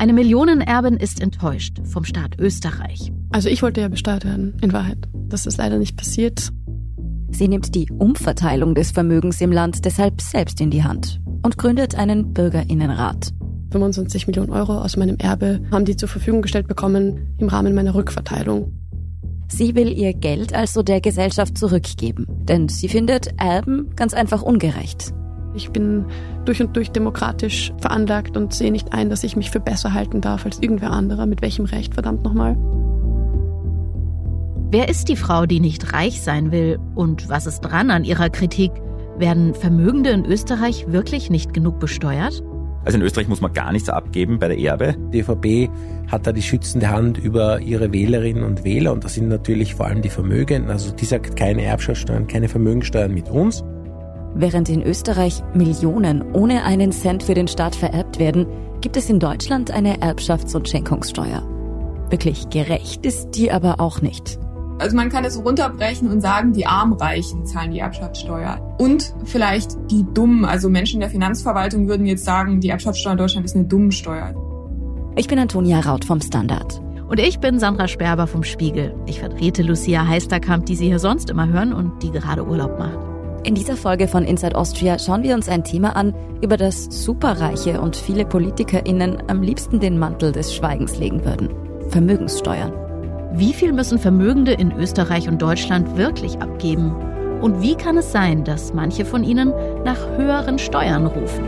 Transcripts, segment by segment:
Eine Millionenerbin ist enttäuscht vom Staat Österreich. Also ich wollte ja besteuert werden, in Wahrheit. Das ist leider nicht passiert. Sie nimmt die Umverteilung des Vermögens im Land deshalb selbst in die Hand und gründet einen Bürgerinnenrat. 25 Millionen Euro aus meinem Erbe haben die zur Verfügung gestellt bekommen im Rahmen meiner Rückverteilung. Sie will ihr Geld also der Gesellschaft zurückgeben, denn sie findet Erben ganz einfach ungerecht. Ich bin durch und durch demokratisch veranlagt und sehe nicht ein, dass ich mich für besser halten darf als irgendwer anderer. Mit welchem Recht, verdammt nochmal? Wer ist die Frau, die nicht reich sein will? Und was ist dran an ihrer Kritik? Werden Vermögende in Österreich wirklich nicht genug besteuert? Also in Österreich muss man gar nichts abgeben bei der Erbe. Die ÖVP hat da die schützende Hand über ihre Wählerinnen und Wähler und das sind natürlich vor allem die Vermögenden. Also die sagt keine Erbschaftssteuern, keine Vermögensteuern mit uns. Während in Österreich Millionen ohne einen Cent für den Staat vererbt werden, gibt es in Deutschland eine Erbschafts- und Schenkungssteuer. Wirklich gerecht ist die aber auch nicht. Also man kann es runterbrechen und sagen, die Armreichen zahlen die Erbschaftssteuer. Und vielleicht die Dummen, also Menschen in der Finanzverwaltung würden jetzt sagen, die Erbschaftssteuer in Deutschland ist eine Dummensteuer. Ich bin Antonia Raut vom Standard. Und ich bin Sandra Sperber vom Spiegel. Ich vertrete Lucia Heisterkamp, die Sie hier sonst immer hören und die gerade Urlaub macht. In dieser Folge von Inside Austria schauen wir uns ein Thema an, über das Superreiche und viele PolitikerInnen am liebsten den Mantel des Schweigens legen würden. Vermögenssteuern. Wie viel müssen Vermögende in Österreich und Deutschland wirklich abgeben? Und wie kann es sein, dass manche von ihnen nach höheren Steuern rufen?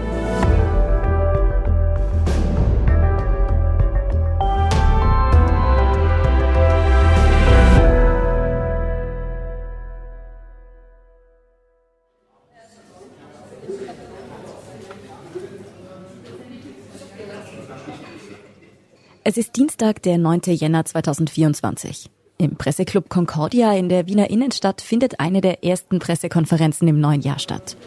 Es ist Dienstag, der 9. Jänner 2024. Im Presseclub Concordia in der Wiener Innenstadt findet eine der ersten Pressekonferenzen im neuen Jahr statt.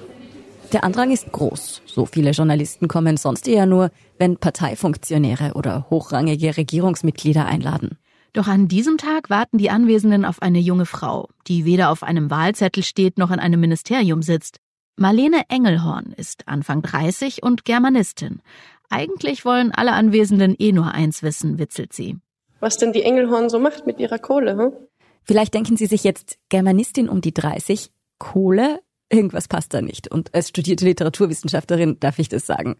Der Andrang ist groß. So viele Journalisten kommen sonst eher nur, wenn Parteifunktionäre oder hochrangige Regierungsmitglieder einladen. Doch an diesem Tag warten die Anwesenden auf eine junge Frau, die weder auf einem Wahlzettel steht noch in einem Ministerium sitzt. Marlene Engelhorn ist Anfang 30 und Germanistin. Eigentlich wollen alle Anwesenden eh nur eins wissen, witzelt sie. Was denn die Engelhorn so macht mit ihrer Kohle, hm? Vielleicht denken Sie sich jetzt, Germanistin um die 30, Kohle? Irgendwas passt da nicht. Und als studierte Literaturwissenschaftlerin darf ich das sagen.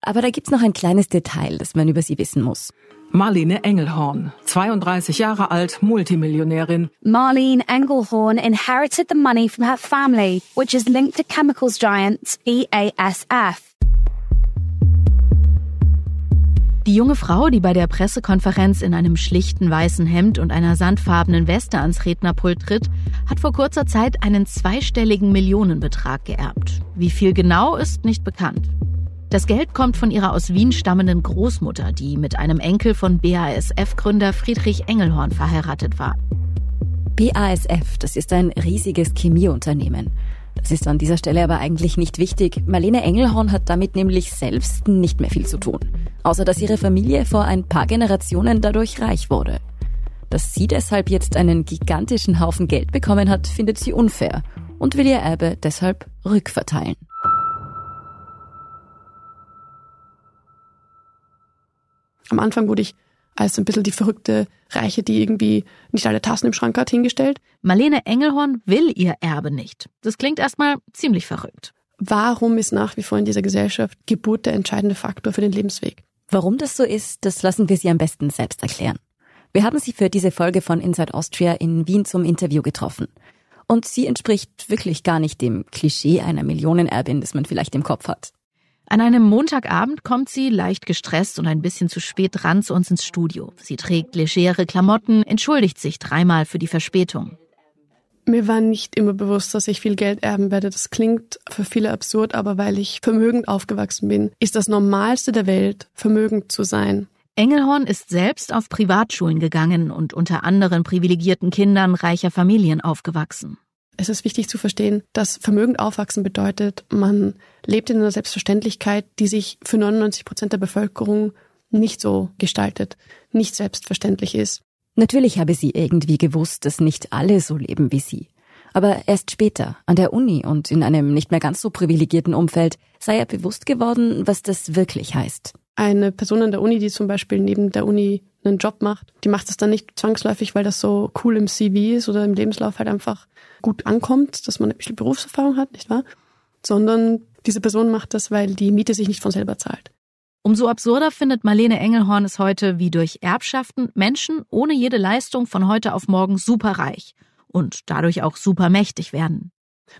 Aber da gibt's noch ein kleines Detail, das man über sie wissen muss. Marlene Engelhorn, 32 Jahre alt, Multimillionärin. Marlene Engelhorn inherited the money from her family, which is linked to chemicals giants BASF. Die junge Frau, die bei der Pressekonferenz in einem schlichten weißen Hemd und einer sandfarbenen Weste ans Rednerpult tritt, hat vor kurzer Zeit einen zweistelligen Millionenbetrag geerbt. Wie viel genau ist nicht bekannt. Das Geld kommt von ihrer aus Wien stammenden Großmutter, die mit einem Enkel von BASF-Gründer Friedrich Engelhorn verheiratet war. BASF, das ist ein riesiges Chemieunternehmen. Das ist an dieser Stelle aber eigentlich nicht wichtig. Marlene Engelhorn hat damit nämlich selbst nicht mehr viel zu tun. Außer dass ihre Familie vor ein paar Generationen dadurch reich wurde. Dass sie deshalb jetzt einen gigantischen Haufen Geld bekommen hat, findet sie unfair und will ihr Erbe deshalb rückverteilen. Am Anfang wurde ich als ein bisschen die verrückte Reiche, die irgendwie nicht alle Tassen im Schrank hat, hingestellt. Marlene Engelhorn will ihr Erbe nicht. Das klingt erstmal ziemlich verrückt. Warum ist nach wie vor in dieser Gesellschaft Geburt der entscheidende Faktor für den Lebensweg? Warum das so ist, das lassen wir Sie am besten selbst erklären. Wir haben Sie für diese Folge von Inside Austria in Wien zum Interview getroffen. Und sie entspricht wirklich gar nicht dem Klischee einer Millionenerbin, das man vielleicht im Kopf hat. An einem Montagabend kommt sie, leicht gestresst und ein bisschen zu spät dran, zu uns ins Studio. Sie trägt legere Klamotten, entschuldigt sich dreimal für die Verspätung. Mir war nicht immer bewusst, dass ich viel Geld erben werde. Das klingt für viele absurd, aber weil ich vermögend aufgewachsen bin, ist das Normalste der Welt, vermögend zu sein. Engelhorn ist selbst auf Privatschulen gegangen und unter anderen privilegierten Kindern reicher Familien aufgewachsen. Es ist wichtig zu verstehen, dass vermögend aufwachsen bedeutet, man lebt in einer Selbstverständlichkeit, die sich für 99 Prozent der Bevölkerung nicht so gestaltet, nicht selbstverständlich ist. Natürlich habe sie irgendwie gewusst, dass nicht alle so leben wie sie. Aber erst später, an der Uni und in einem nicht mehr ganz so privilegierten Umfeld, sei er bewusst geworden, was das wirklich heißt. Eine Person an der Uni, die zum Beispiel neben der Uni einen Job macht, die macht das dann nicht zwangsläufig, weil das so cool im CV ist oder im Lebenslauf halt einfach gut ankommt, dass man ein bisschen Berufserfahrung hat, nicht wahr? Sondern diese Person macht das, weil die Miete sich nicht von selber zahlt. Umso absurder findet Marlene Engelhorn es heute, wie durch Erbschaften Menschen ohne jede Leistung von heute auf morgen superreich und dadurch auch supermächtig werden.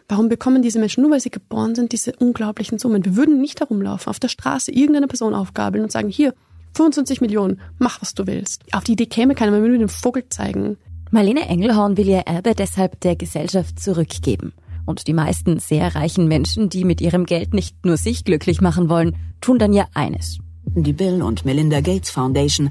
Warum bekommen diese Menschen, nur weil sie geboren sind, diese unglaublichen Summen? Wir würden nicht herumlaufen, auf der Straße irgendeine Person aufgabeln und sagen, hier, 25 Millionen, mach was du willst. Auf die Idee käme keiner, man würde den Vogel zeigen. Marlene Engelhorn will ihr Erbe deshalb der Gesellschaft zurückgeben. Und die meisten sehr reichen Menschen, die mit ihrem Geld nicht nur sich glücklich machen wollen, tun dann ja eines. Die Bill und Melinda Gates Foundation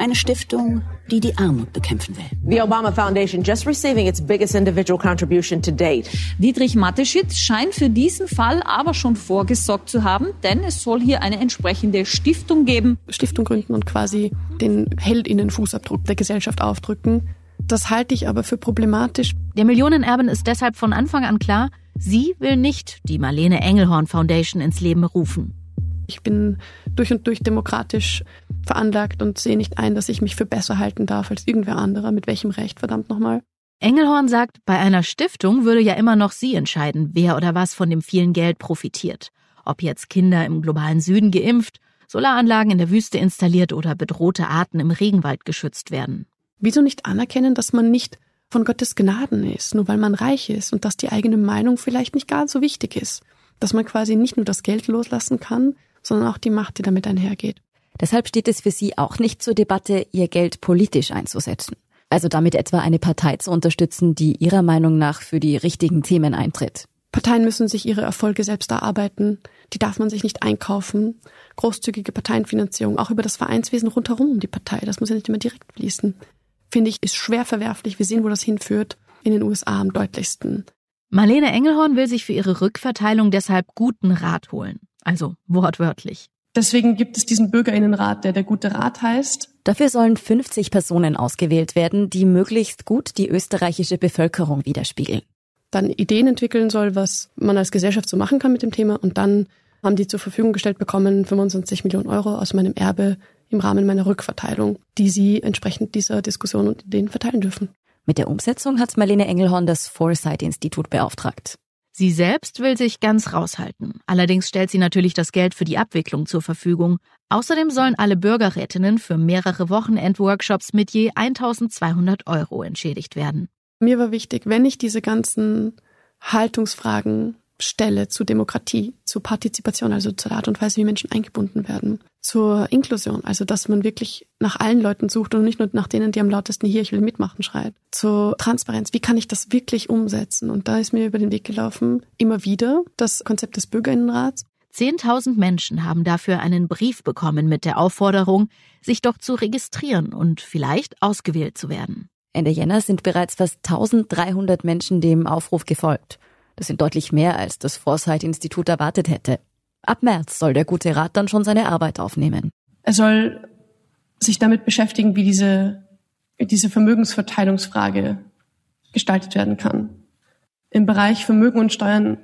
eine Stiftung, die die Armut bekämpfen will. The Obama Foundation just receiving its biggest individual contribution to date. Dietrich Mateschitz scheint für diesen Fall aber schon vorgesorgt zu haben, denn es soll hier eine entsprechende Stiftung geben. Stiftung gründen und quasi den Heldinnenfußabdruck der Gesellschaft aufdrücken. Das halte ich aber für problematisch. Der Millionenerbin ist deshalb von Anfang an klar, sie will nicht die Marlene Engelhorn Foundation ins Leben rufen. Ich bin durch und durch demokratisch veranlagt und sehe nicht ein, dass ich mich für besser halten darf als irgendwer anderer. Mit welchem Recht, verdammt nochmal? Engelhorn sagt, bei einer Stiftung würde ja immer noch sie entscheiden, wer oder was von dem vielen Geld profitiert. Ob jetzt Kinder im globalen Süden geimpft, Solaranlagen in der Wüste installiert oder bedrohte Arten im Regenwald geschützt werden. Wieso nicht anerkennen, dass man nicht von Gottes Gnaden ist, nur weil man reich ist und dass die eigene Meinung vielleicht nicht gar so wichtig ist? Dass man quasi nicht nur das Geld loslassen kann, sondern auch die Macht, die damit einhergeht. Deshalb steht es für sie auch nicht zur Debatte, ihr Geld politisch einzusetzen. Also damit etwa eine Partei zu unterstützen, die ihrer Meinung nach für die richtigen Themen eintritt. Parteien müssen sich ihre Erfolge selbst erarbeiten. Die darf man sich nicht einkaufen. Großzügige Parteienfinanzierung, auch über das Vereinswesen rundherum um die Partei, das muss ja nicht immer direkt fließen. Finde ich, ist schwer verwerflich. Wir sehen, wo das hinführt. In den USA am deutlichsten. Marlene Engelhorn will sich für ihre Rückverteilung deshalb guten Rat holen. Also wortwörtlich. Deswegen gibt es diesen Bürgerinnenrat, der der gute Rat heißt. Dafür sollen 50 Personen ausgewählt werden, die möglichst gut die österreichische Bevölkerung widerspiegeln. Dann Ideen entwickeln soll, was man als Gesellschaft so machen kann mit dem Thema. Und dann haben die zur Verfügung gestellt bekommen 25 Millionen Euro aus meinem Erbe im Rahmen meiner Rückverteilung, die sie entsprechend dieser Diskussion und Ideen verteilen dürfen. Mit der Umsetzung hat Marlene Engelhorn das Foresight-Institut beauftragt. Sie selbst will sich ganz raushalten. Allerdings stellt sie natürlich das Geld für die Abwicklung zur Verfügung. Außerdem sollen alle Bürgerrätinnen für mehrere Wochenendworkshops mit je 1200 Euro entschädigt werden. Mir war wichtig, wenn ich diese ganzen Haltungsfragen stelle zu Demokratie, zu Partizipation, also zur Art und Weise, wie Menschen eingebunden werden, zur Inklusion, also dass man wirklich nach allen Leuten sucht und nicht nur nach denen, die am lautesten hier, ich will mitmachen, schreit, zur Transparenz, wie kann ich das wirklich umsetzen? Und da ist mir über den Weg gelaufen, immer wieder das Konzept des Bürgerinnenrats. Zehntausend Menschen haben dafür einen Brief bekommen mit der Aufforderung, sich doch zu registrieren und vielleicht ausgewählt zu werden. Ende Jänner sind bereits fast 1300 Menschen dem Aufruf gefolgt. Das sind deutlich mehr, als das Foresight-Institut erwartet hätte. Ab März soll der gute Rat dann schon seine Arbeit aufnehmen. Er soll sich damit beschäftigen, wie diese, diese Vermögensverteilungsfrage gestaltet werden kann. Im Bereich Vermögen und Steuern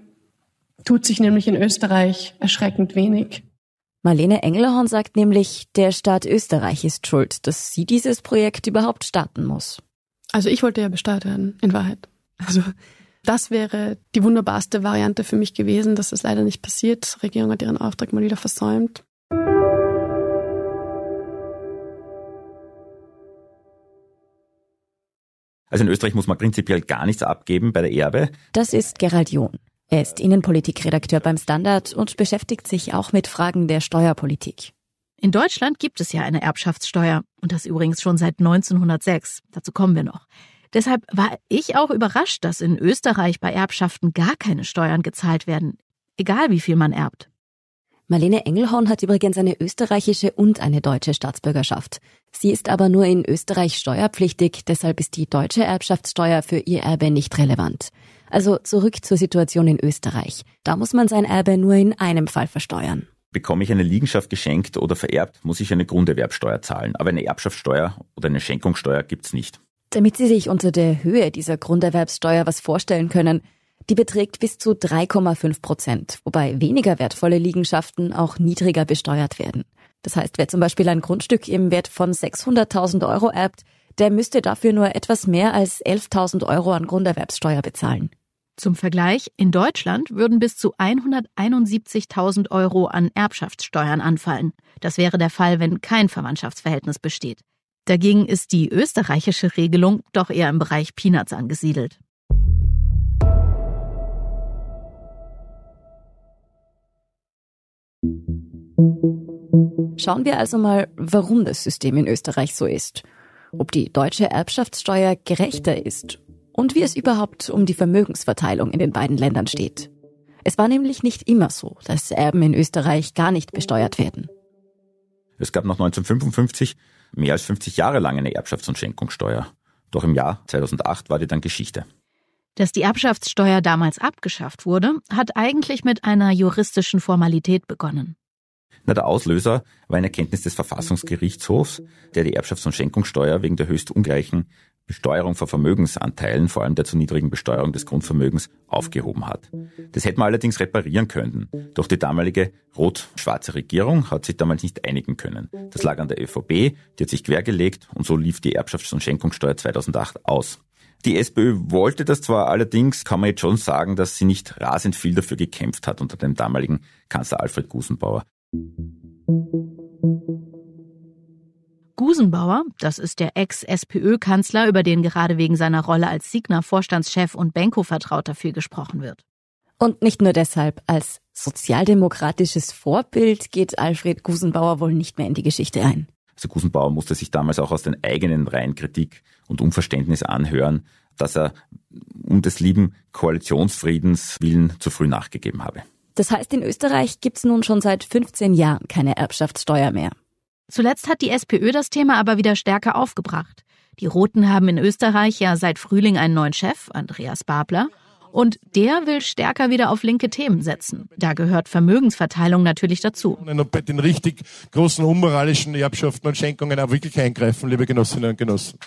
tut sich nämlich in Österreich erschreckend wenig. Marlene Engelhorn sagt nämlich, der Staat Österreich ist schuld, dass sie dieses Projekt überhaupt starten muss. Also ich wollte ja besteuert werden, in Wahrheit. Also das wäre die wunderbarste Variante für mich gewesen. Das ist leider nicht passiert. Die Regierung hat ihren Auftrag mal wieder versäumt. Also in Österreich muss man prinzipiell gar nichts abgeben bei der Erbe. Das ist Gerald John. Er ist Innenpolitikredakteur beim Standard und beschäftigt sich auch mit Fragen der Steuerpolitik. In Deutschland gibt es ja eine Erbschaftssteuer und das übrigens schon seit 1906. Dazu kommen wir noch. Deshalb war ich auch überrascht, dass in Österreich bei Erbschaften gar keine Steuern gezahlt werden, egal wie viel man erbt. Marlene Engelhorn hat übrigens eine österreichische und eine deutsche Staatsbürgerschaft. Sie ist aber nur in Österreich steuerpflichtig, deshalb ist die deutsche Erbschaftssteuer für ihr Erbe nicht relevant. Also zurück zur Situation in Österreich. Da muss man sein Erbe nur in einem Fall versteuern. Bekomme ich eine Liegenschaft geschenkt oder vererbt, muss ich eine Grunderwerbsteuer zahlen. Aber eine Erbschaftssteuer oder eine Schenkungssteuer gibt's nicht. Damit Sie sich unter der Höhe dieser Grunderwerbssteuer was vorstellen können, Die beträgt bis zu 3,5 Prozent, wobei weniger wertvolle Liegenschaften auch niedriger besteuert werden. Das heißt, wer zum Beispiel ein Grundstück im Wert von 600.000 Euro erbt, der müsste dafür nur etwas mehr als 11.000 Euro an Grunderwerbssteuer bezahlen. Zum Vergleich, in Deutschland würden bis zu 171.000 Euro an Erbschaftssteuern anfallen. Das wäre der Fall, wenn kein Verwandtschaftsverhältnis besteht. Dagegen ist die österreichische Regelung doch eher im Bereich Peanuts angesiedelt. Schauen wir also mal, warum das System in Österreich so ist, ob die deutsche Erbschaftssteuer gerechter ist und wie es überhaupt um die Vermögensverteilung in den beiden Ländern steht. Es war nämlich nicht immer so, dass Erben in Österreich gar nicht besteuert werden. Es gab nach 1955 mehr als 50 Jahre lang eine Erbschafts- und Schenkungssteuer. Doch im Jahr 2008 war die dann Geschichte. Dass die Erbschaftssteuer damals abgeschafft wurde, hat eigentlich mit einer juristischen Formalität begonnen. Na, der Auslöser war eine Erkenntnis des Verfassungsgerichtshofs, der die Erbschafts- und Schenkungssteuer wegen der höchst ungleichen Besteuerung von Vermögensanteilen, vor allem der zu niedrigen Besteuerung des Grundvermögens, aufgehoben hat. Das hätte man allerdings reparieren können. Doch die damalige rot-schwarze Regierung hat sich damals nicht einigen können. Das lag an der ÖVP, die hat sich quergelegt und so lief die Erbschafts- und Schenkungssteuer 2008 aus. Die SPÖ wollte das zwar, allerdings kann man jetzt schon sagen, dass sie nicht rasend viel dafür gekämpft hat unter dem damaligen Kanzler Alfred Gusenbauer. Gusenbauer, das ist der Ex-SPÖ-Kanzler, über den gerade wegen seiner Rolle als Signa-Vorstandschef und Benko-Vertrauter viel gesprochen wird. Und nicht nur deshalb, als sozialdemokratisches Vorbild geht Alfred Gusenbauer wohl nicht mehr in die Geschichte ein. Also Gusenbauer musste sich damals auch aus den eigenen Reihen Kritik und Unverständnis anhören, dass er um des lieben Koalitionsfriedens willen zu früh nachgegeben habe. Das heißt, in Österreich gibt's nun schon seit 15 Jahren keine Erbschaftssteuer mehr. Zuletzt hat die SPÖ das Thema aber wieder stärker aufgebracht. Die Roten haben in Österreich ja seit Frühling einen neuen Chef, Andreas Babler, und der will stärker wieder auf linke Themen setzen. Da gehört Vermögensverteilung natürlich dazu. Und bei den richtig großen unmoralischen Erbschaften und Schenkungen auch wirklich eingreifen, liebe Genossinnen und Genossen.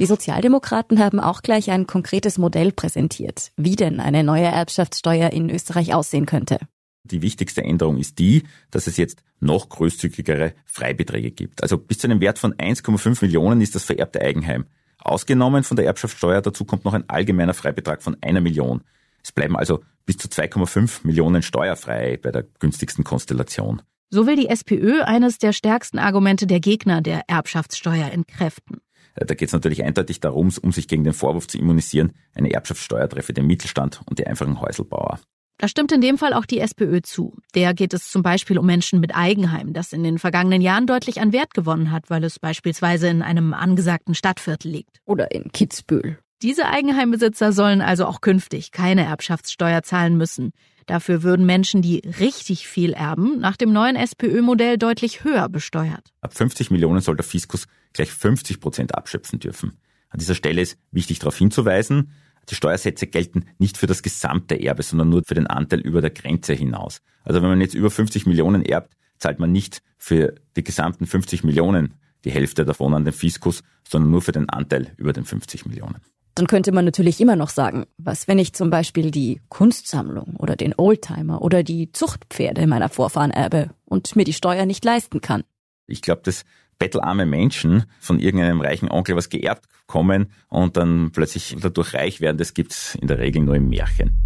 Die Sozialdemokraten haben auch gleich ein konkretes Modell präsentiert, wie denn eine neue Erbschaftssteuer in Österreich aussehen könnte. Die wichtigste Änderung ist die, dass es jetzt noch großzügigere Freibeträge gibt. Also bis zu einem Wert von 1,5 Millionen ist das vererbte Eigenheim ausgenommen von der Erbschaftssteuer. Dazu kommt noch ein allgemeiner Freibetrag von einer Million. Es bleiben also bis zu 2,5 Millionen steuerfrei bei der günstigsten Konstellation. So will die SPÖ eines der stärksten Argumente der Gegner der Erbschaftssteuer entkräften. Äh, da geht es natürlich eindeutig darum, um sich gegen den Vorwurf zu immunisieren, eine Erbschaftssteuer treffe den Mittelstand und die einfachen Häuselbauer. Da stimmt in dem Fall auch die SPÖ zu. Der geht es zum Beispiel um Menschen mit Eigenheim, das in den vergangenen Jahren deutlich an Wert gewonnen hat, weil es beispielsweise in einem angesagten Stadtviertel liegt. Oder in Kitzbühel. Diese Eigenheimbesitzer sollen also auch künftig keine Erbschaftssteuer zahlen müssen. Dafür würden Menschen, die richtig viel erben, nach dem neuen SPÖ-Modell deutlich höher besteuert. Ab 50 Millionen soll der Fiskus gleich 50 Prozent abschöpfen dürfen. An dieser Stelle ist wichtig darauf hinzuweisen, die Steuersätze gelten nicht für das gesamte Erbe, sondern nur für den Anteil über der Grenze hinaus. Also wenn man jetzt über 50 Millionen erbt, zahlt man nicht für die gesamten 50 Millionen die Hälfte davon an den Fiskus, sondern nur für den Anteil über den 50 Millionen. Dann könnte man natürlich immer noch sagen, was wenn ich zum Beispiel die Kunstsammlung oder den Oldtimer oder die Zuchtpferde meiner Vorfahren erbe und mir die Steuer nicht leisten kann. Ich glaube, dass bettelarme Menschen von irgendeinem reichen Onkel was geerbt kommen und dann plötzlich dadurch reich werden, das gibt's in der Regel nur im Märchen.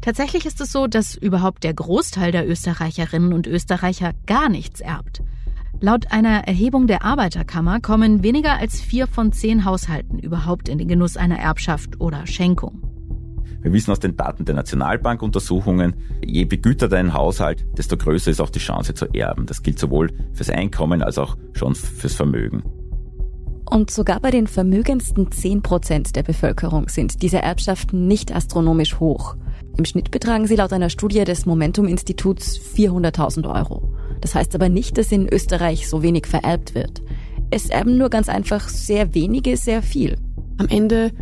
Tatsächlich ist es so, dass überhaupt der Großteil der Österreicherinnen und Österreicher gar nichts erbt. Laut einer Erhebung der Arbeiterkammer kommen weniger als vier von zehn Haushalten überhaupt in den Genuss einer Erbschaft oder Schenkung. Wir wissen aus den Daten der Nationalbankuntersuchungen, je begüterter ein Haushalt, desto größer ist auch die Chance zu erben. Das gilt sowohl fürs Einkommen als auch schon fürs Vermögen. Und sogar bei den vermögendsten 10 Prozent der Bevölkerung sind diese Erbschaften nicht astronomisch hoch. Im Schnitt betragen sie laut einer Studie des Momentum-Instituts 400.000 Euro. Das heißt aber nicht, dass in Österreich so wenig vererbt wird. Es erben nur ganz einfach sehr wenige sehr viel. Am Ende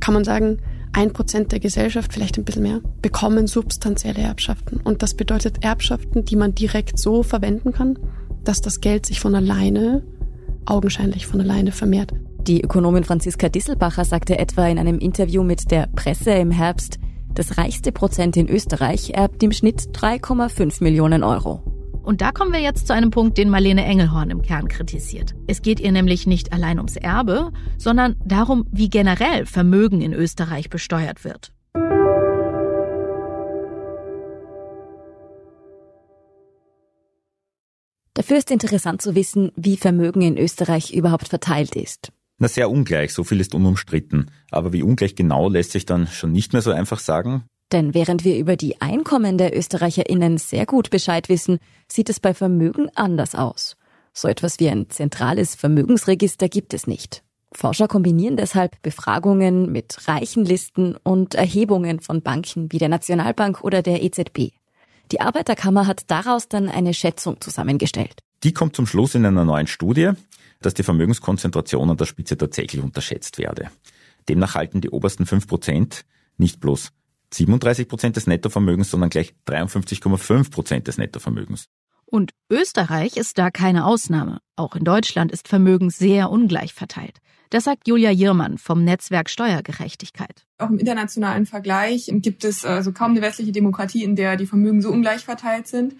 kann man sagen, ein Prozent der Gesellschaft, vielleicht ein bisschen mehr, bekommen substanzielle Erbschaften. Und das bedeutet Erbschaften, die man direkt so verwenden kann, dass das Geld sich von alleine, augenscheinlich von alleine vermehrt. Die Ökonomin Franziska Disselbacher sagte etwa in einem Interview mit der Presse im Herbst, das reichste Prozent in Österreich erbt im Schnitt 3,5 Millionen Euro. Und da kommen wir jetzt zu einem Punkt, den Marlene Engelhorn im Kern kritisiert. Es geht ihr nämlich nicht allein ums Erbe, sondern darum, wie generell Vermögen in Österreich besteuert wird. Dafür ist interessant zu wissen, wie Vermögen in Österreich überhaupt verteilt ist. Na, sehr ungleich, so viel ist unumstritten. Aber wie ungleich genau lässt sich dann schon nicht mehr so einfach sagen? Denn während wir über die Einkommen der ÖsterreicherInnen sehr gut Bescheid wissen, sieht es bei Vermögen anders aus. So etwas wie ein zentrales Vermögensregister gibt es nicht. Forscher kombinieren deshalb Befragungen mit Reichenlisten und Erhebungen von Banken wie der Nationalbank oder der EZB. Die Arbeiterkammer hat daraus dann eine Schätzung zusammengestellt. Die kommt zum Schluss in einer neuen Studie, dass die Vermögenskonzentration an der Spitze tatsächlich unterschätzt werde. Demnach halten die obersten fünf Prozent nicht bloß 37 Prozent des Nettovermögens, sondern gleich 53,5 Prozent des Nettovermögens. Und Österreich ist da keine Ausnahme. Auch in Deutschland ist Vermögen sehr ungleich verteilt. Das sagt Julia Jirmann vom Netzwerk Steuergerechtigkeit. Auch im internationalen Vergleich gibt es also kaum eine westliche Demokratie, in der die Vermögen so ungleich verteilt sind.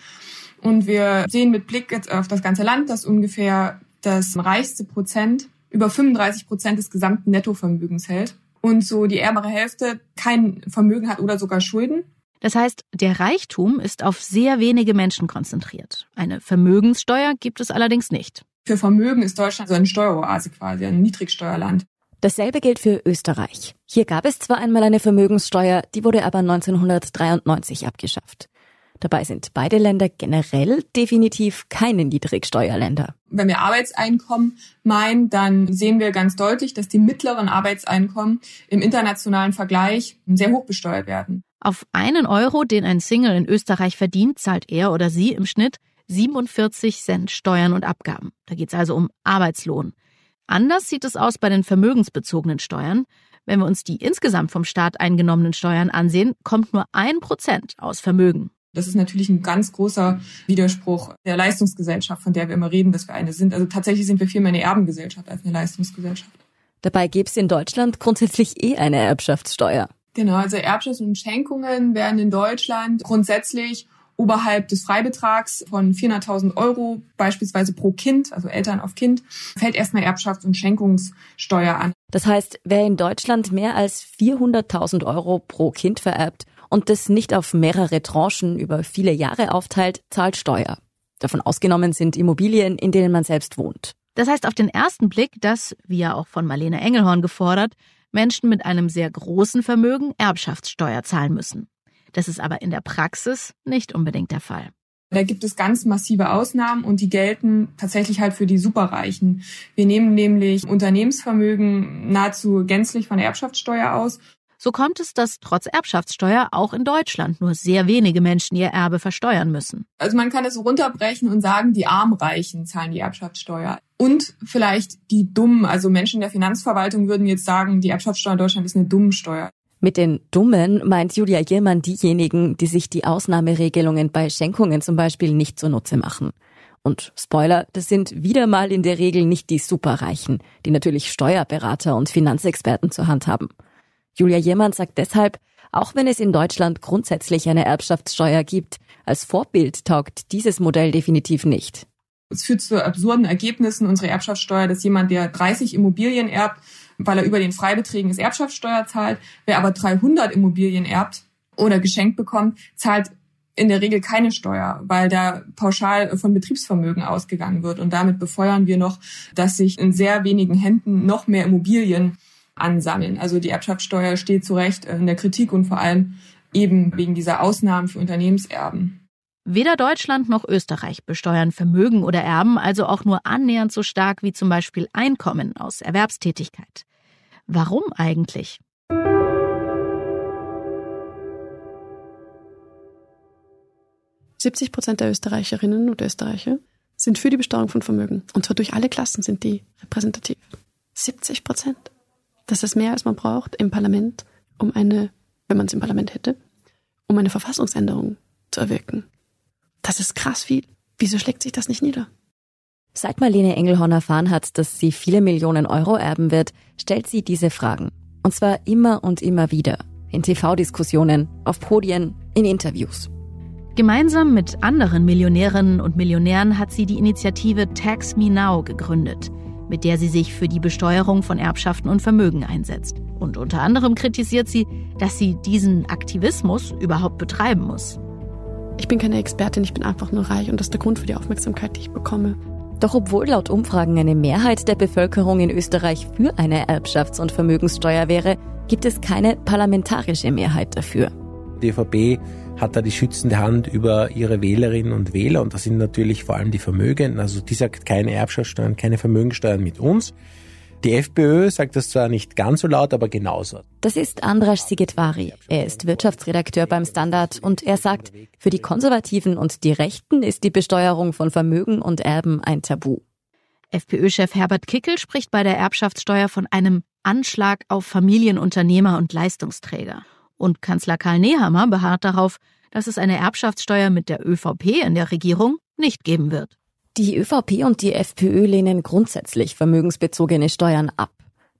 Und wir sehen mit Blick jetzt auf das ganze Land, dass ungefähr das reichste Prozent über 35 Prozent des gesamten Nettovermögens hält und so die ärmere Hälfte kein Vermögen hat oder sogar Schulden. Das heißt, der Reichtum ist auf sehr wenige Menschen konzentriert. Eine Vermögenssteuer gibt es allerdings nicht. Für Vermögen ist Deutschland so eine Steueroase quasi, ein Niedrigsteuerland. Dasselbe gilt für Österreich. Hier gab es zwar einmal eine Vermögenssteuer, die wurde aber 1993 abgeschafft. Dabei sind beide Länder generell definitiv keine Niedrigsteuerländer. Wenn wir Arbeitseinkommen meinen, dann sehen wir ganz deutlich, dass die mittleren Arbeitseinkommen im internationalen Vergleich sehr hoch besteuert werden. Auf einen Euro, den ein Single in Österreich verdient, zahlt er oder sie im Schnitt 47 Cent Steuern und Abgaben. Da geht es also um Arbeitslohn. Anders sieht es aus bei den vermögensbezogenen Steuern. Wenn wir uns die insgesamt vom Staat eingenommenen Steuern ansehen, kommt nur ein Prozent aus Vermögen. Das ist natürlich ein ganz großer Widerspruch der Leistungsgesellschaft, von der wir immer reden, dass wir eine sind. Also tatsächlich sind wir viel mehr eine Erbengesellschaft als eine Leistungsgesellschaft. Dabei gäbe es in Deutschland grundsätzlich eh eine Erbschaftssteuer. Genau, also Erbschafts- und Schenkungen werden in Deutschland grundsätzlich oberhalb des Freibetrags von 400.000 Euro, beispielsweise pro Kind, also Eltern auf Kind, fällt erstmal Erbschafts- und Schenkungssteuer an. Das heißt, wer in Deutschland mehr als 400.000 Euro pro Kind vererbt, und das nicht auf mehrere Tranchen über viele Jahre aufteilt, zahlt Steuer. Davon ausgenommen sind Immobilien, in denen man selbst wohnt. Das heißt auf den ersten Blick, dass, wie ja auch von Marlene Engelhorn gefordert, Menschen mit einem sehr großen Vermögen Erbschaftssteuer zahlen müssen. Das ist aber in der Praxis nicht unbedingt der Fall. Da gibt es ganz massive Ausnahmen und die gelten tatsächlich halt für die Superreichen. Wir nehmen nämlich Unternehmensvermögen nahezu gänzlich von der Erbschaftssteuer aus so kommt es, dass trotz Erbschaftssteuer auch in Deutschland nur sehr wenige Menschen ihr Erbe versteuern müssen. Also man kann es so runterbrechen und sagen, die Armreichen zahlen die Erbschaftssteuer. Und vielleicht die Dummen, also Menschen der Finanzverwaltung würden jetzt sagen, die Erbschaftssteuer in Deutschland ist eine Dummensteuer. Mit den Dummen meint Julia Jirmann diejenigen, die sich die Ausnahmeregelungen bei Schenkungen zum Beispiel nicht zunutze machen. Und Spoiler, das sind wieder mal in der Regel nicht die Superreichen, die natürlich Steuerberater und Finanzexperten zur Hand haben. Julia Jemand sagt deshalb, auch wenn es in Deutschland grundsätzlich eine Erbschaftssteuer gibt, als Vorbild taugt dieses Modell definitiv nicht. Es führt zu absurden Ergebnissen unserer Erbschaftssteuer, dass jemand, der 30 Immobilien erbt, weil er über den Freibeträgen ist Erbschaftssteuer zahlt, wer aber 300 Immobilien erbt oder geschenkt bekommt, zahlt in der Regel keine Steuer, weil da pauschal von Betriebsvermögen ausgegangen wird. Und damit befeuern wir noch, dass sich in sehr wenigen Händen noch mehr Immobilien ansammeln. Also die Erbschaftssteuer steht zu Recht in der Kritik und vor allem eben wegen dieser Ausnahmen für Unternehmenserben. Weder Deutschland noch Österreich besteuern Vermögen oder Erben also auch nur annähernd so stark wie zum Beispiel Einkommen aus Erwerbstätigkeit. Warum eigentlich? Siebzig Prozent der Österreicherinnen und Österreicher sind für die Besteuerung von Vermögen. Und zwar durch alle Klassen sind die repräsentativ. 70 Prozent. Das ist mehr, als man braucht im Parlament, um eine, wenn man es im Parlament hätte, um eine Verfassungsänderung zu erwirken. Das ist krass viel. Wieso schlägt sich das nicht nieder? Seit Marlene Engelhorn erfahren hat, dass sie viele Millionen Euro erben wird, stellt sie diese Fragen. Und zwar immer und immer wieder. In TV-Diskussionen, auf Podien, in Interviews. Gemeinsam mit anderen Millionärinnen und Millionären hat sie die Initiative Tax Me Now gegründet, mit der sie sich für die Besteuerung von Erbschaften und Vermögen einsetzt. Und unter anderem kritisiert sie, dass sie diesen Aktivismus überhaupt betreiben muss. Ich bin keine Expertin, ich bin einfach nur reich und das ist der Grund für die Aufmerksamkeit, die ich bekomme. Doch obwohl laut Umfragen eine Mehrheit der Bevölkerung in Österreich für eine Erbschafts- und Vermögenssteuer wäre, gibt es keine parlamentarische Mehrheit dafür. Die ÖVP hat da die schützende Hand über ihre Wählerinnen und Wähler und das sind natürlich vor allem die Vermögenden. Also die sagt keine Erbschaftssteuern, keine Vermögensteuern mit uns. Die FPÖ sagt das zwar nicht ganz so laut, aber genauso. Das ist Andras Sigetvari. Er ist Wirtschaftsredakteur beim Standard und er sagt, für die Konservativen und die Rechten ist die Besteuerung von Vermögen und Erben ein Tabu. FPÖ-Chef Herbert Kickel spricht bei der Erbschaftssteuer von einem Anschlag auf Familienunternehmer und Leistungsträger. Und Kanzler Karl Nehammer beharrt darauf, dass es eine Erbschaftssteuer mit der ÖVP in der Regierung nicht geben wird. Die ÖVP und die FPÖ lehnen grundsätzlich vermögensbezogene Steuern ab.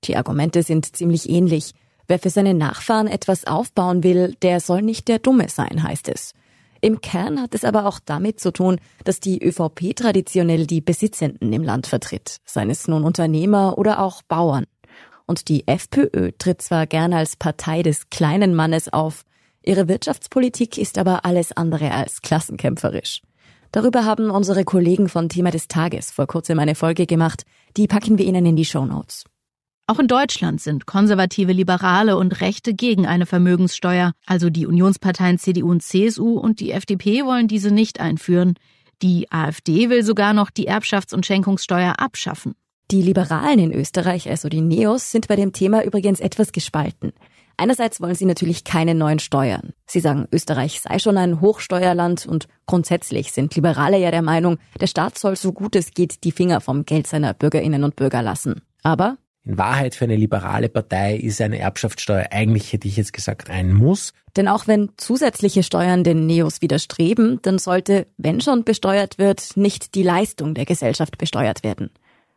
Die Argumente sind ziemlich ähnlich. Wer für seine Nachfahren etwas aufbauen will, der soll nicht der Dumme sein, heißt es. Im Kern hat es aber auch damit zu tun, dass die ÖVP traditionell die Besitzenden im Land vertritt, seien es nun Unternehmer oder auch Bauern. Und die FPÖ tritt zwar gern als Partei des kleinen Mannes auf, ihre Wirtschaftspolitik ist aber alles andere als klassenkämpferisch. Darüber haben unsere Kollegen von Thema des Tages vor kurzem eine Folge gemacht, die packen wir Ihnen in die Show Notes. Auch in Deutschland sind konservative Liberale und Rechte gegen eine Vermögenssteuer, also die Unionsparteien CDU und CSU und die FDP wollen diese nicht einführen. Die AfD will sogar noch die Erbschafts- und Schenkungssteuer abschaffen. Die Liberalen in Österreich, also die Neos, sind bei dem Thema übrigens etwas gespalten. Einerseits wollen sie natürlich keine neuen Steuern. Sie sagen, Österreich sei schon ein Hochsteuerland und grundsätzlich sind Liberale ja der Meinung, der Staat soll so gut es geht die Finger vom Geld seiner Bürgerinnen und Bürger lassen. Aber in Wahrheit für eine liberale Partei ist eine Erbschaftssteuer eigentlich, hätte ich jetzt gesagt, ein Muss. Denn auch wenn zusätzliche Steuern den Neos widerstreben, dann sollte, wenn schon besteuert wird, nicht die Leistung der Gesellschaft besteuert werden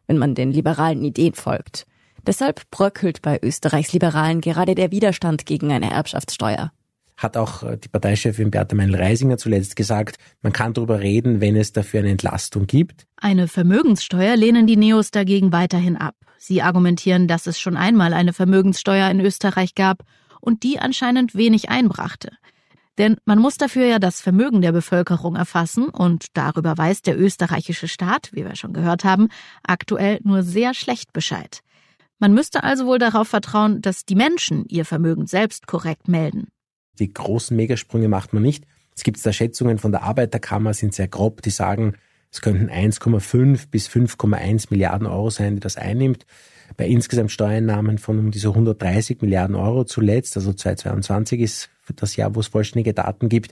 wenn man den liberalen Ideen folgt. Deshalb bröckelt bei Österreichs Liberalen gerade der Widerstand gegen eine Erbschaftssteuer. Hat auch äh, die Parteichefin Bertha Meinl-Reisinger zuletzt gesagt, man kann darüber reden, wenn es dafür eine Entlastung gibt. Eine Vermögenssteuer lehnen die Neos dagegen weiterhin ab. Sie argumentieren, dass es schon einmal eine Vermögenssteuer in Österreich gab und die anscheinend wenig einbrachte. Denn man muss dafür ja das Vermögen der Bevölkerung erfassen und darüber weiß der österreichische Staat, wie wir schon gehört haben, aktuell nur sehr schlecht Bescheid. Man müsste also wohl darauf vertrauen, dass die Menschen ihr Vermögen selbst korrekt melden. Die großen Megasprünge macht man nicht. Es gibt da Schätzungen von der Arbeiterkammer, sind sehr grob, die sagen, es könnten 1,5 bis 5,1 Milliarden Euro sein, die das einnimmt. Bei insgesamt Steuereinnahmen von um diese 130 Milliarden Euro zuletzt, also 2022 ist das Jahr, wo es vollständige Daten gibt,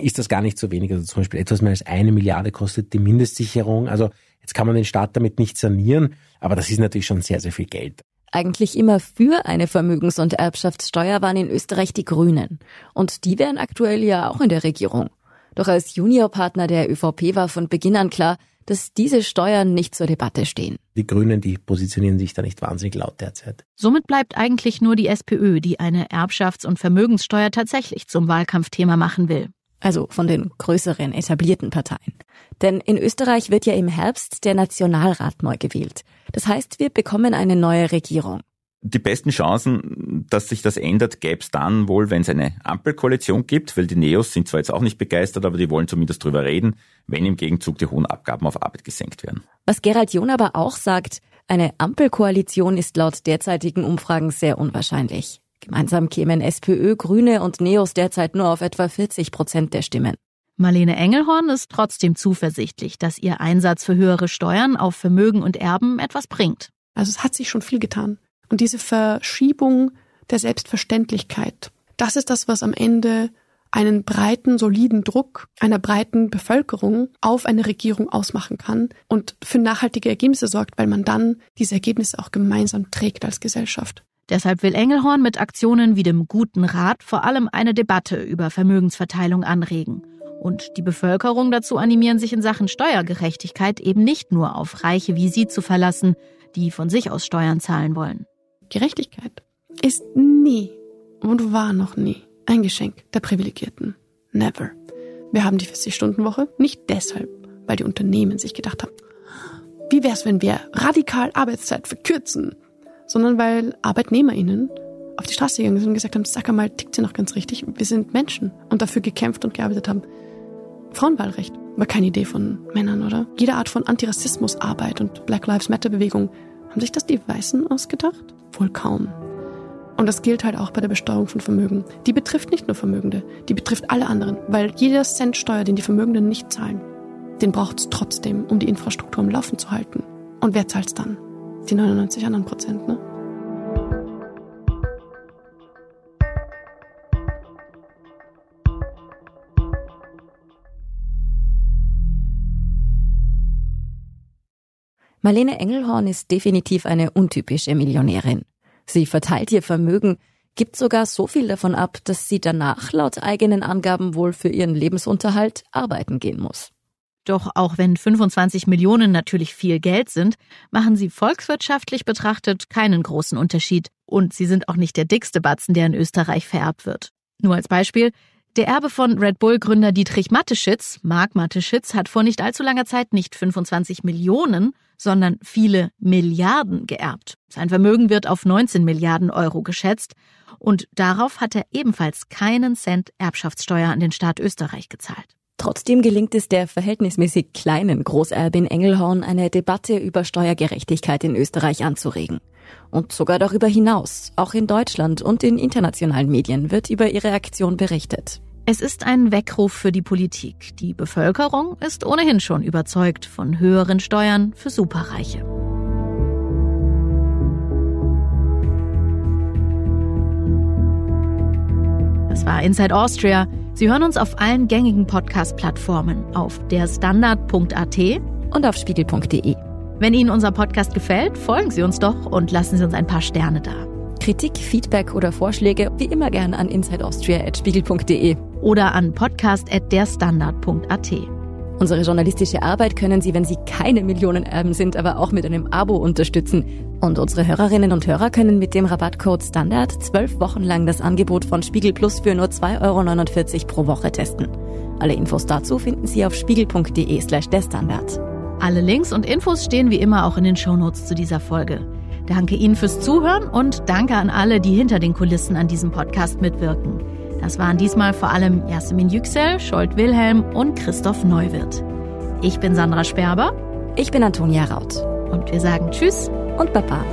ist das gar nicht so wenig. Also zum Beispiel etwas mehr als eine Milliarde kostet die Mindestsicherung. Also jetzt kann man den Staat damit nicht sanieren, aber das ist natürlich schon sehr, sehr viel Geld. Eigentlich immer für eine Vermögens- und Erbschaftssteuer waren in Österreich die Grünen. Und die wären aktuell ja auch in der Regierung. Doch als Juniorpartner der ÖVP war von Beginn an klar, dass diese Steuern nicht zur Debatte stehen. Die Grünen, die positionieren sich da nicht wahnsinnig laut derzeit. Somit bleibt eigentlich nur die SPÖ, die eine Erbschafts- und Vermögenssteuer tatsächlich zum Wahlkampfthema machen will. Also von den größeren etablierten Parteien. Denn in Österreich wird ja im Herbst der Nationalrat neu gewählt. Das heißt, wir bekommen eine neue Regierung. Die besten Chancen, dass sich das ändert, gäbe es dann wohl, wenn es eine Ampelkoalition gibt, weil die Neos sind zwar jetzt auch nicht begeistert, aber die wollen zumindest drüber reden, wenn im Gegenzug die hohen Abgaben auf Arbeit gesenkt werden. Was Gerald John aber auch sagt, eine Ampelkoalition ist laut derzeitigen Umfragen sehr unwahrscheinlich. Gemeinsam kämen SPÖ, Grüne und Neos derzeit nur auf etwa 40 Prozent der Stimmen. Marlene Engelhorn ist trotzdem zuversichtlich, dass ihr Einsatz für höhere Steuern auf Vermögen und Erben etwas bringt. Also es hat sich schon viel getan. Und diese Verschiebung der Selbstverständlichkeit, das ist das, was am Ende einen breiten, soliden Druck einer breiten Bevölkerung auf eine Regierung ausmachen kann und für nachhaltige Ergebnisse sorgt, weil man dann diese Ergebnisse auch gemeinsam trägt als Gesellschaft. Deshalb will Engelhorn mit Aktionen wie dem Guten Rat vor allem eine Debatte über Vermögensverteilung anregen und die Bevölkerung dazu animieren, sich in Sachen Steuergerechtigkeit eben nicht nur auf Reiche wie sie zu verlassen, die von sich aus Steuern zahlen wollen. Gerechtigkeit ist nie und war noch nie ein Geschenk der Privilegierten. Never. Wir haben die 40-Stunden-Woche nicht deshalb, weil die Unternehmen sich gedacht haben, wie wär's, wenn wir radikal Arbeitszeit verkürzen, sondern weil ArbeitnehmerInnen auf die Straße gegangen sind und gesagt haben, sag einmal, tickt sie noch ganz richtig? Wir sind Menschen und dafür gekämpft und gearbeitet haben. Frauenwahlrecht war keine Idee von Männern, oder? Jede Art von Antirassismusarbeit und Black Lives Matter Bewegung, haben sich das die Weißen ausgedacht? Wohl kaum. Und das gilt halt auch bei der Besteuerung von Vermögen. Die betrifft nicht nur Vermögende, die betrifft alle anderen, weil jeder Cent Steuer, den die Vermögenden nicht zahlen, den braucht es trotzdem, um die Infrastruktur am Laufen zu halten. Und wer zahlt's dann? Die 99 anderen Prozent, ne? Marlene Engelhorn ist definitiv eine untypische Millionärin. Sie verteilt ihr Vermögen, gibt sogar so viel davon ab, dass sie danach laut eigenen Angaben wohl für ihren Lebensunterhalt arbeiten gehen muss. Doch auch wenn 25 Millionen natürlich viel Geld sind, machen sie volkswirtschaftlich betrachtet keinen großen Unterschied. Und sie sind auch nicht der dickste Batzen, der in Österreich vererbt wird. Nur als Beispiel, der Erbe von Red Bull-Gründer Dietrich Mateschitz, Marc Mateschitz, hat vor nicht allzu langer Zeit nicht 25 Millionen, sondern viele Milliarden geerbt. Sein Vermögen wird auf 19 Milliarden Euro geschätzt und darauf hat er ebenfalls keinen Cent Erbschaftssteuer an den Staat Österreich gezahlt. Trotzdem gelingt es der verhältnismäßig kleinen Großerbin Engelhorn, eine Debatte über Steuergerechtigkeit in Österreich anzuregen. Und sogar darüber hinaus, auch in Deutschland und in internationalen Medien wird über ihre Aktion berichtet. Es ist ein Weckruf für die Politik. Die Bevölkerung ist ohnehin schon überzeugt von höheren Steuern für Superreiche. Das war Inside Austria. Sie hören uns auf allen gängigen Podcast-Plattformen, auf derstandard.at und auf spiegel.de. Wenn Ihnen unser Podcast gefällt, folgen Sie uns doch und lassen Sie uns ein paar Sterne da. Kritik, Feedback oder Vorschläge wie immer gern an insideaustria.spiegel.de oder an podcast.derstandard.at. Unsere journalistische Arbeit können Sie, wenn Sie keine Millionenerben sind, aber auch mit einem Abo unterstützen. Und unsere Hörerinnen und Hörer können mit dem Rabattcode Standard zwölf Wochen lang das Angebot von Spiegel Plus für nur 2,49 Euro pro Woche testen. Alle Infos dazu finden Sie auf spiegel.de slash der Standard. Alle Links und Infos stehen wie immer auch in den Shownotes zu dieser Folge. Danke Ihnen fürs Zuhören und danke an alle, die hinter den Kulissen an diesem Podcast mitwirken. Das waren diesmal vor allem Jasmin Yüksel, Scholt Wilhelm und Christoph Neuwirth. Ich bin Sandra Sperber. Ich bin Antonia Raut. Und wir sagen Tschüss und Baba.